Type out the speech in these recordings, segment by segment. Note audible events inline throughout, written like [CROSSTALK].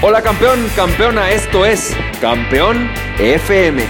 Hola campeón, campeona, esto es Campeón FM,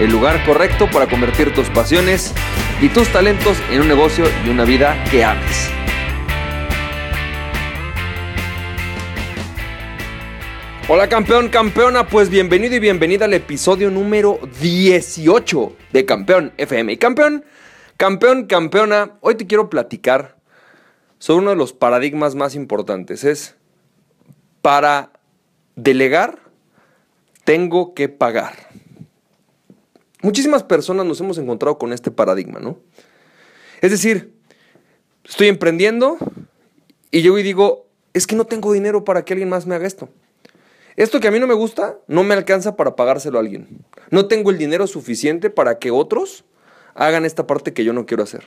el lugar correcto para convertir tus pasiones y tus talentos en un negocio y una vida que ames. Hola campeón, campeona, pues bienvenido y bienvenida al episodio número 18 de Campeón FM. Y campeón, campeón, campeona, hoy te quiero platicar sobre uno de los paradigmas más importantes. Es para delegar, tengo que pagar. Muchísimas personas nos hemos encontrado con este paradigma, ¿no? Es decir, estoy emprendiendo y yo y digo, es que no tengo dinero para que alguien más me haga esto. Esto que a mí no me gusta no me alcanza para pagárselo a alguien. No tengo el dinero suficiente para que otros hagan esta parte que yo no quiero hacer.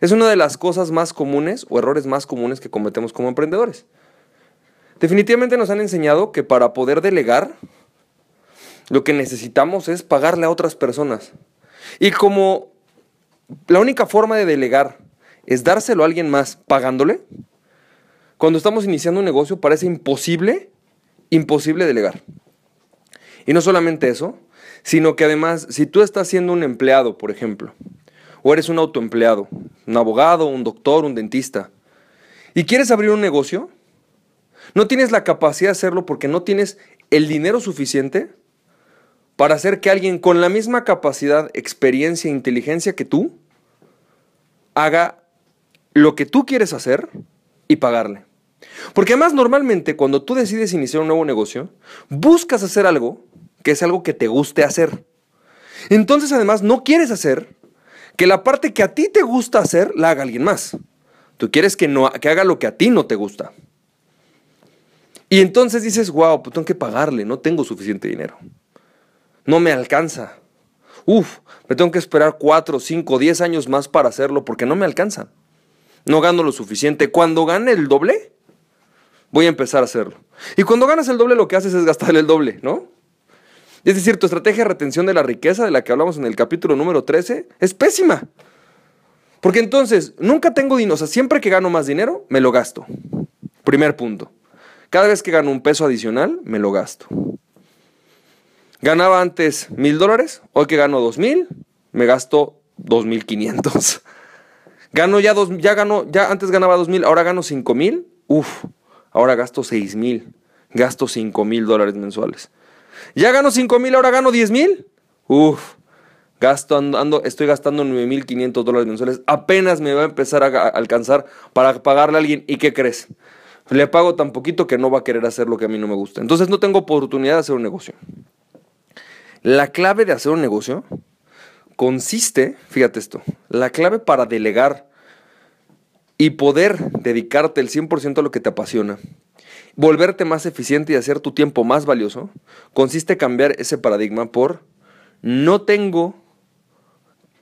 Es una de las cosas más comunes o errores más comunes que cometemos como emprendedores. Definitivamente nos han enseñado que para poder delegar, lo que necesitamos es pagarle a otras personas. Y como la única forma de delegar es dárselo a alguien más pagándole, cuando estamos iniciando un negocio parece imposible, imposible delegar. Y no solamente eso, sino que además, si tú estás siendo un empleado, por ejemplo, o eres un autoempleado, un abogado, un doctor, un dentista, y quieres abrir un negocio, no tienes la capacidad de hacerlo porque no tienes el dinero suficiente para hacer que alguien con la misma capacidad, experiencia e inteligencia que tú haga lo que tú quieres hacer y pagarle. Porque además normalmente cuando tú decides iniciar un nuevo negocio, buscas hacer algo que es algo que te guste hacer. Entonces además no quieres hacer que la parte que a ti te gusta hacer la haga alguien más. Tú quieres que, no, que haga lo que a ti no te gusta. Y entonces dices, wow, pues tengo que pagarle, no tengo suficiente dinero. No me alcanza. Uf, me tengo que esperar 4, 5, 10 años más para hacerlo porque no me alcanza. No gano lo suficiente. Cuando gane el doble, voy a empezar a hacerlo. Y cuando ganas el doble, lo que haces es gastar el doble, ¿no? Es decir, tu estrategia de retención de la riqueza, de la que hablamos en el capítulo número 13, es pésima. Porque entonces, nunca tengo dinero, o sea, siempre que gano más dinero, me lo gasto. Primer punto. Cada vez que gano un peso adicional, me lo gasto. Ganaba antes mil dólares, hoy que gano dos mil, me gasto dos mil quinientos. [LAUGHS] Gano ya dos, ya ya antes ganaba dos mil, ahora gano cinco mil, uf, ahora gasto seis mil, gasto cinco mil dólares mensuales. Ya gano cinco mil, ahora gano diez mil, uf, gasto, ando, estoy gastando nueve mil quinientos dólares mensuales, apenas me va a empezar a alcanzar para pagarle a alguien, ¿y qué crees? Le pago tan poquito que no va a querer hacer lo que a mí no me gusta. Entonces no tengo oportunidad de hacer un negocio. La clave de hacer un negocio consiste, fíjate esto, la clave para delegar y poder dedicarte el 100% a lo que te apasiona, volverte más eficiente y hacer tu tiempo más valioso, consiste en cambiar ese paradigma por no tengo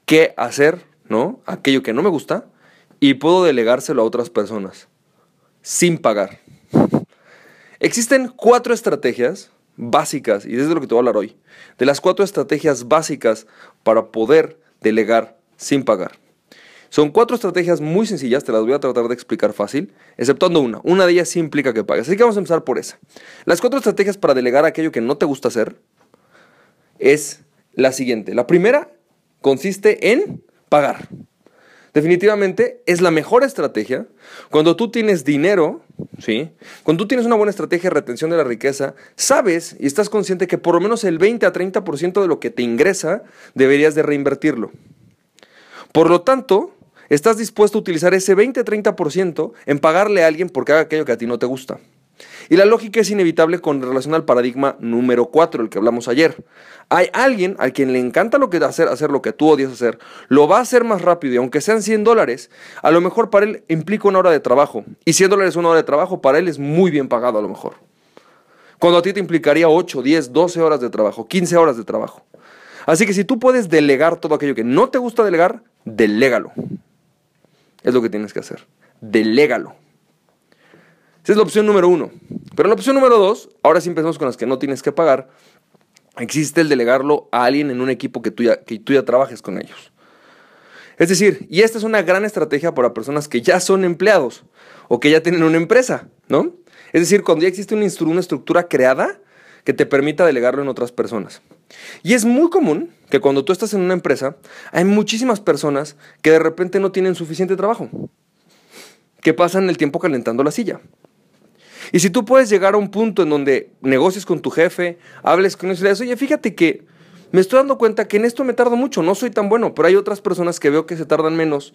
que hacer, ¿no? Aquello que no me gusta y puedo delegárselo a otras personas sin pagar. Existen cuatro estrategias básicas, y desde lo que te voy a hablar hoy, de las cuatro estrategias básicas para poder delegar sin pagar. Son cuatro estrategias muy sencillas, te las voy a tratar de explicar fácil, exceptuando una. Una de ellas implica que pagues. Así que vamos a empezar por esa. Las cuatro estrategias para delegar aquello que no te gusta hacer es la siguiente. La primera consiste en pagar. Definitivamente es la mejor estrategia cuando tú tienes dinero, ¿sí? Cuando tú tienes una buena estrategia de retención de la riqueza, sabes y estás consciente que por lo menos el 20 a 30% de lo que te ingresa deberías de reinvertirlo. Por lo tanto, estás dispuesto a utilizar ese 20 a 30% en pagarle a alguien porque haga aquello que a ti no te gusta. Y la lógica es inevitable con relación al paradigma número 4, el que hablamos ayer. Hay alguien a quien le encanta lo que hacer, hacer lo que tú odias hacer, lo va a hacer más rápido y aunque sean 100 dólares, a lo mejor para él implica una hora de trabajo. Y 100 dólares una hora de trabajo para él es muy bien pagado a lo mejor. Cuando a ti te implicaría 8, 10, 12 horas de trabajo, 15 horas de trabajo. Así que si tú puedes delegar todo aquello que no te gusta delegar, delégalo. Es lo que tienes que hacer. Delégalo. Esa es la opción número uno. Pero la opción número dos, ahora sí empezamos con las que no tienes que pagar, existe el delegarlo a alguien en un equipo que tú ya, que tú ya trabajes con ellos. Es decir, y esta es una gran estrategia para personas que ya son empleados o que ya tienen una empresa, ¿no? Es decir, cuando ya existe una, una estructura creada que te permita delegarlo en otras personas. Y es muy común que cuando tú estás en una empresa, hay muchísimas personas que de repente no tienen suficiente trabajo, que pasan el tiempo calentando la silla. Y si tú puedes llegar a un punto en donde negocies con tu jefe, hables con él y le dices, oye, fíjate que me estoy dando cuenta que en esto me tardo mucho, no soy tan bueno, pero hay otras personas que veo que se tardan menos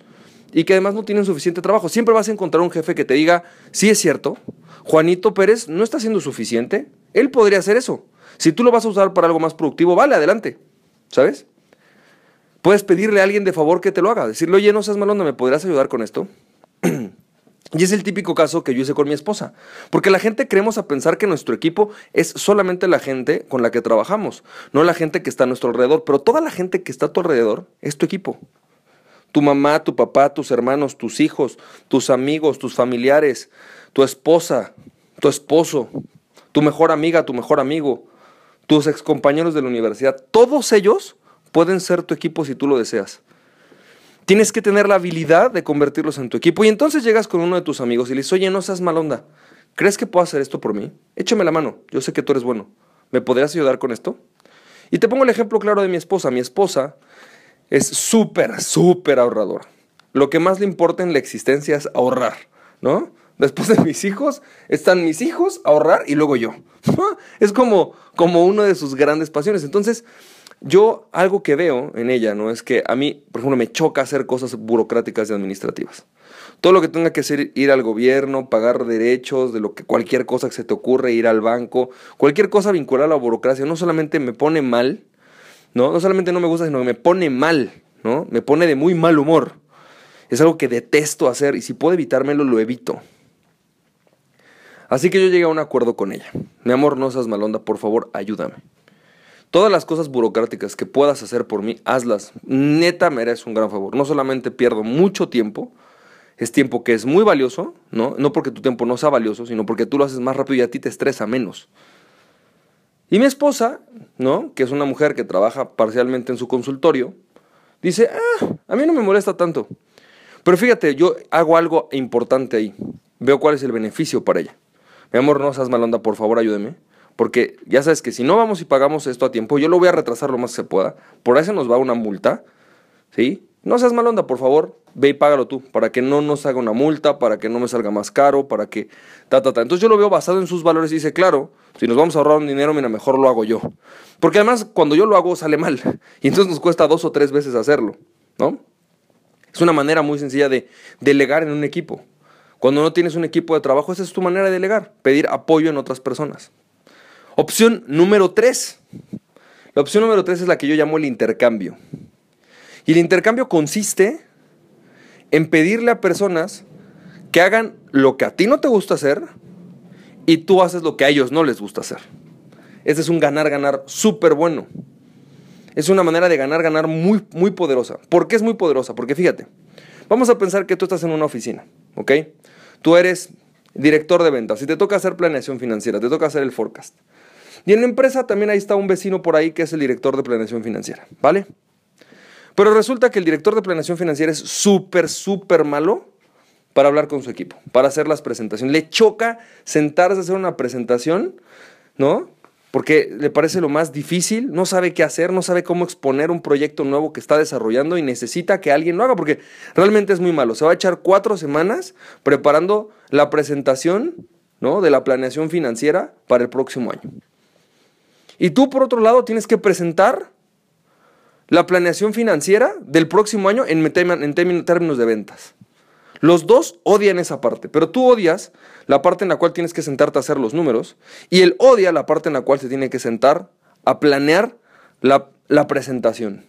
y que además no tienen suficiente trabajo. Siempre vas a encontrar un jefe que te diga, sí es cierto, Juanito Pérez no está haciendo suficiente, él podría hacer eso. Si tú lo vas a usar para algo más productivo, vale, adelante. ¿Sabes? Puedes pedirle a alguien de favor que te lo haga. Decirle, oye, no seas malonda, ¿me podrías ayudar con esto? Y es el típico caso que yo hice con mi esposa. Porque la gente creemos a pensar que nuestro equipo es solamente la gente con la que trabajamos, no la gente que está a nuestro alrededor. Pero toda la gente que está a tu alrededor es tu equipo. Tu mamá, tu papá, tus hermanos, tus hijos, tus amigos, tus familiares, tu esposa, tu esposo, tu mejor amiga, tu mejor amigo, tus excompañeros de la universidad, todos ellos pueden ser tu equipo si tú lo deseas. Tienes que tener la habilidad de convertirlos en tu equipo. Y entonces llegas con uno de tus amigos y le dices, oye, no seas mal onda. ¿Crees que puedo hacer esto por mí? Échame la mano. Yo sé que tú eres bueno. ¿Me podrías ayudar con esto? Y te pongo el ejemplo claro de mi esposa. Mi esposa es súper, súper ahorradora. Lo que más le importa en la existencia es ahorrar, ¿no? Después de mis hijos, están mis hijos, ahorrar y luego yo. es como, como una de sus grandes pasiones. Entonces, yo algo que veo en ella, ¿no? Es que a mí, por ejemplo, me choca hacer cosas burocráticas y administrativas. Todo lo que tenga que hacer, ir al gobierno, pagar derechos, de lo que cualquier cosa que se te ocurre, ir al banco, cualquier cosa vinculada a la burocracia, no solamente me pone mal, ¿no? No solamente no me gusta, sino que me pone mal, ¿no? Me pone de muy mal humor. Es algo que detesto hacer y si puedo evitármelo, lo evito. Así que yo llegué a un acuerdo con ella. Mi amor, no seas malonda, por favor, ayúdame. Todas las cosas burocráticas que puedas hacer por mí, hazlas. Neta, me un gran favor. No solamente pierdo mucho tiempo, es tiempo que es muy valioso, ¿no? No porque tu tiempo no sea valioso, sino porque tú lo haces más rápido y a ti te estresa menos. Y mi esposa, ¿no? Que es una mujer que trabaja parcialmente en su consultorio, dice, ah, a mí no me molesta tanto. Pero fíjate, yo hago algo importante ahí. Veo cuál es el beneficio para ella. Mi amor, no seas malonda, por favor, ayúdeme. Porque ya sabes que si no vamos y pagamos esto a tiempo, yo lo voy a retrasar lo más que se pueda. Por eso nos va una multa. ¿Sí? No seas malonda, por favor, ve y págalo tú, para que no nos haga una multa, para que no me salga más caro, para que ta, ta, ta. Entonces yo lo veo basado en sus valores y dice, claro, si nos vamos a ahorrar un dinero, mira, mejor lo hago yo. Porque además, cuando yo lo hago, sale mal. [LAUGHS] Y entonces nos cuesta dos o tres veces hacerlo, ¿no? Es una manera muy sencilla de delegar en un equipo. Cuando no tienes un equipo de trabajo, esa es tu manera de delegar, pedir apoyo en otras personas. Opción número tres. La opción número tres es la que yo llamo el intercambio. Y el intercambio consiste en pedirle a personas que hagan lo que a ti no te gusta hacer y tú haces lo que a ellos no les gusta hacer. Ese es un ganar-ganar súper bueno. Es una manera de ganar-ganar muy, muy poderosa. ¿Por qué es muy poderosa? Porque fíjate, vamos a pensar que tú estás en una oficina, ¿ok? Tú eres director de ventas y te toca hacer planeación financiera, te toca hacer el forecast. Y en la empresa también ahí está un vecino por ahí que es el director de planeación financiera, ¿vale? Pero resulta que el director de planeación financiera es súper, súper malo para hablar con su equipo, para hacer las presentaciones. Le choca sentarse a hacer una presentación, ¿no? porque le parece lo más difícil, no sabe qué hacer, no sabe cómo exponer un proyecto nuevo que está desarrollando y necesita que alguien lo haga, porque realmente es muy malo. Se va a echar cuatro semanas preparando la presentación ¿no? de la planeación financiera para el próximo año. Y tú, por otro lado, tienes que presentar la planeación financiera del próximo año en, términos de ventas. Los dos odian esa parte, pero tú odias la parte en la cual tienes que sentarte a hacer los números y él odia la parte en la cual se tiene que sentar a planear la, la presentación.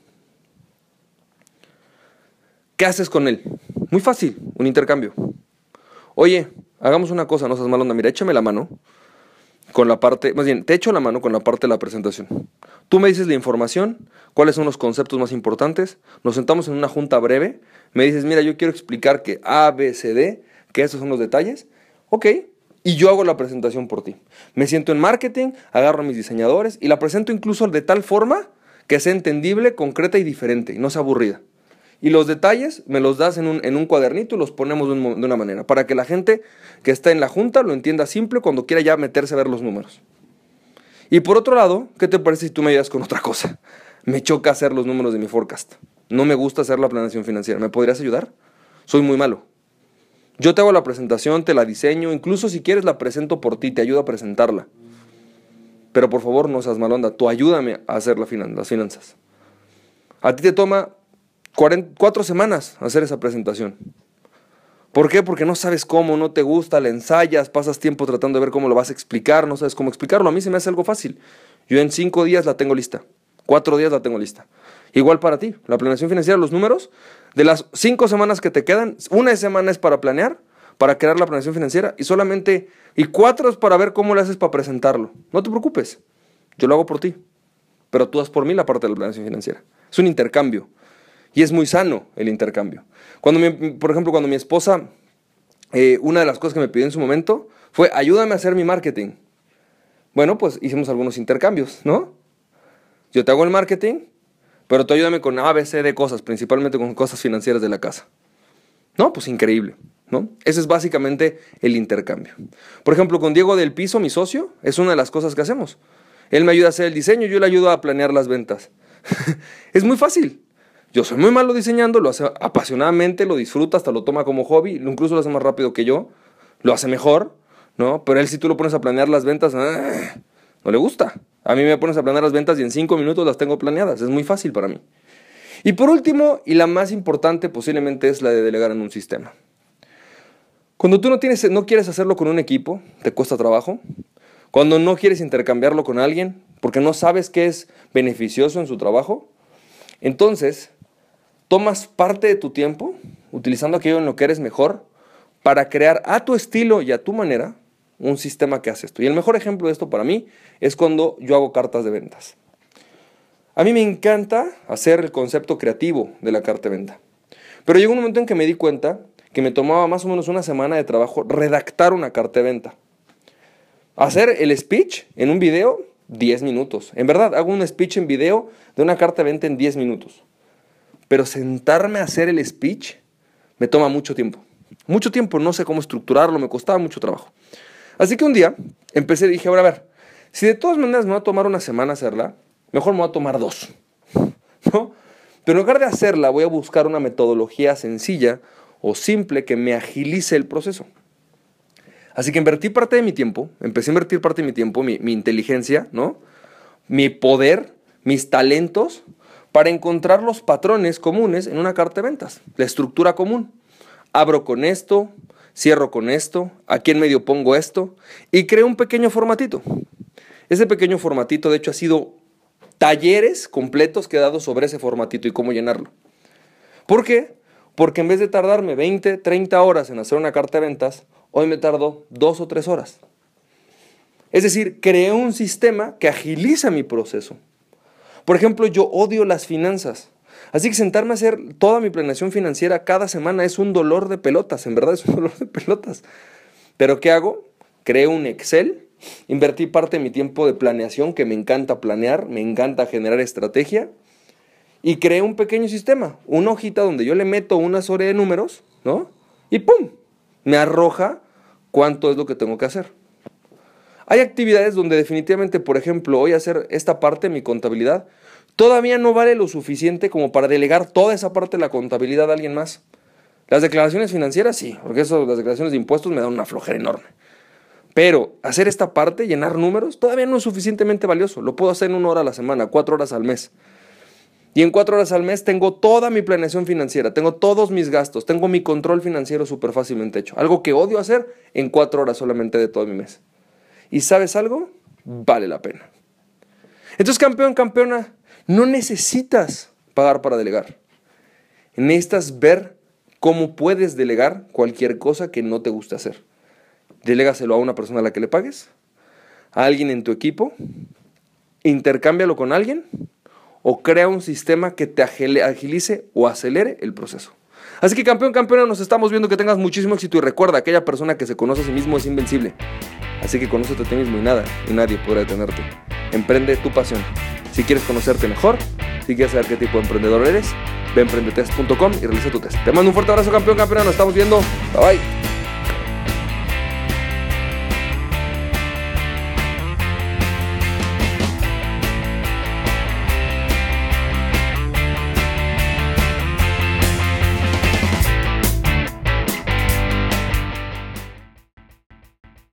¿Qué haces con él? Muy fácil, un intercambio. Oye, hagamos una cosa, no seas malonda, mira, échame la mano con la parte, más bien, te echo la mano con la parte de la presentación. Tú me dices la información, cuáles son los conceptos más importantes, nos sentamos en una junta breve, me dices, mira, yo quiero explicar que A, B, C, D, que esos son los detalles, ok, y yo hago la presentación por ti. Me siento en marketing, agarro a mis diseñadores y la presento incluso de tal forma que sea entendible, concreta y diferente, y no sea aburrida. Y los detalles me los das en un, en un cuadernito y los ponemos de, un de, una manera, para que la gente que está en la junta lo entienda simple cuando quiera ya meterse a ver los números. Y por otro lado, ¿qué te parece si tú me ayudas con otra cosa? [LAUGHS] Me choca hacer los números de mi forecast. No me gusta hacer la planeación financiera. ¿Me podrías ayudar? Soy muy malo. Yo te hago la presentación, te la diseño, incluso si quieres la presento por ti, te ayudo a presentarla. Pero por favor no seas malonda, tú ayúdame a hacer las finanzas. A ti te toma cuatro semanas hacer esa presentación. ¿Por qué? Porque no sabes cómo, no te gusta, la ensayas, pasas tiempo tratando de ver cómo lo vas a explicar, no sabes cómo explicarlo. A mí se me hace algo fácil. Yo en cinco días la tengo lista, cuatro días la tengo lista. Igual para ti, la planeación financiera, los números, de las cinco semanas que te quedan, una semana es para planear, para crear la planeación financiera y solamente, y cuatro es para ver cómo le haces para presentarlo. No te preocupes, yo lo hago por ti, pero tú haz por mí la parte de la planeación financiera. Es un intercambio y es muy sano el intercambio. Cuando por ejemplo, cuando mi esposa, eh, una de las cosas que me pidió en su momento fue ayúdame a hacer mi marketing. Bueno, pues hicimos algunos intercambios, ¿no? Yo te hago el marketing, pero tú ayúdame con ABC de cosas, principalmente con cosas financieras de la casa. No, pues increíble, ¿no? Ese es básicamente el intercambio. Por ejemplo, con Diego del Piso, mi socio, es una de las cosas que hacemos. Él me ayuda a hacer el diseño, yo le ayudo a planear las ventas. [LAUGHS] es muy fácil. Yo soy muy malo diseñando, lo hace apasionadamente, lo disfruta, hasta lo toma como hobby, incluso lo hace más rápido que yo, lo hace mejor, ¿no? Pero él si tú lo pones a planear las ventas, ¡ah! no le gusta. A mí me pones a planear las ventas y en cinco minutos las tengo planeadas. Es muy fácil para mí. Y por último, y la más importante posiblemente es la de delegar en un sistema. Cuando tú no, tienes, no quieres hacerlo con un equipo, te cuesta trabajo. Cuando no quieres intercambiarlo con alguien, porque no sabes qué es beneficioso en su trabajo, entonces tomas parte de tu tiempo, utilizando aquello en lo que eres mejor, para crear a tu estilo y a tu manera un sistema que hace esto. Y el mejor ejemplo de esto para mí es cuando yo hago cartas de ventas. A mí me encanta hacer el concepto creativo de la carta de venta. Pero llegó un momento en que me di cuenta que me tomaba más o menos una semana de trabajo redactar una carta de venta. Hacer el speech en un video, 10 minutos. En verdad, hago un speech en video de una carta de venta en 10 minutos. Pero sentarme a hacer el speech me toma mucho tiempo. Mucho tiempo, no sé cómo estructurarlo, me costaba mucho trabajo. Así que un día empecé y dije, ahora a ver, si de todas maneras me va a tomar una semana hacerla, mejor me va a tomar dos. [LAUGHS] ¿No? Pero en lugar de hacerla, voy a buscar una metodología sencilla o simple que me agilice el proceso. Así que invertí parte de mi tiempo, empecé a invertir parte de mi tiempo, mi, mi inteligencia, ¿no? Mi poder, mis talentos, para encontrar los patrones comunes en una carta de ventas, la estructura común. Abro con esto, cierro con esto, aquí en medio pongo esto y creo un pequeño formatito. Ese pequeño formatito, de hecho, ha sido talleres completos que he dado sobre ese formatito y cómo llenarlo. ¿Por qué? Porque en vez de tardarme 20, 30 horas en hacer una carta de ventas, hoy me tardo dos o tres horas. Es decir, creé un sistema que agiliza mi proceso. Por ejemplo, yo odio las finanzas. Así que sentarme a hacer toda mi planeación financiera cada semana es un dolor de pelotas, en verdad es un [LAUGHS] dolor de pelotas. Pero ¿qué hago? Creo un Excel, invertí parte de mi tiempo de planeación, que me encanta planear, me encanta generar estrategia, y creé un pequeño sistema, una hojita donde yo le meto una serie de números, ¿no? Y ¡pum! Me arroja cuánto es lo que tengo que hacer. Hay actividades donde definitivamente, por ejemplo, hoy hacer esta parte mi contabilidad todavía no vale lo suficiente como para delegar toda esa parte de la contabilidad a alguien más. Las declaraciones financieras sí, porque eso, las declaraciones de impuestos me dan una flojera enorme. Pero hacer esta parte, llenar números, todavía no es suficientemente valioso. Lo puedo hacer en una hora a la semana, cuatro horas al mes. Y en cuatro horas al mes tengo toda mi planeación financiera, tengo todos mis gastos, tengo mi control financiero súper fácilmente hecho. Algo que odio hacer en cuatro horas solamente de todo mi mes. ¿Y sabes algo? Vale la pena. Entonces, campeón, campeona, no necesitas pagar para delegar. Necesitas ver cómo puedes delegar cualquier cosa que no te guste hacer. Delégaselo a una persona a la que le pagues, a alguien en tu equipo, intercámbialo con alguien o crea un sistema que te agilice o acelere el proceso. Así que campeón, campeona, nos estamos viendo que tengas muchísimo éxito y recuerda, aquella persona que se conoce a sí mismo es invencible. Así que conócete a ti mismo y nada, y nadie podrá detenerte. Emprende tu pasión. Si quieres conocerte mejor, si quieres saber qué tipo de emprendedor eres, ve a emprendetest.com y realiza tu test. Te mando un fuerte abrazo, campeón, campeona. Nos estamos viendo. Bye bye.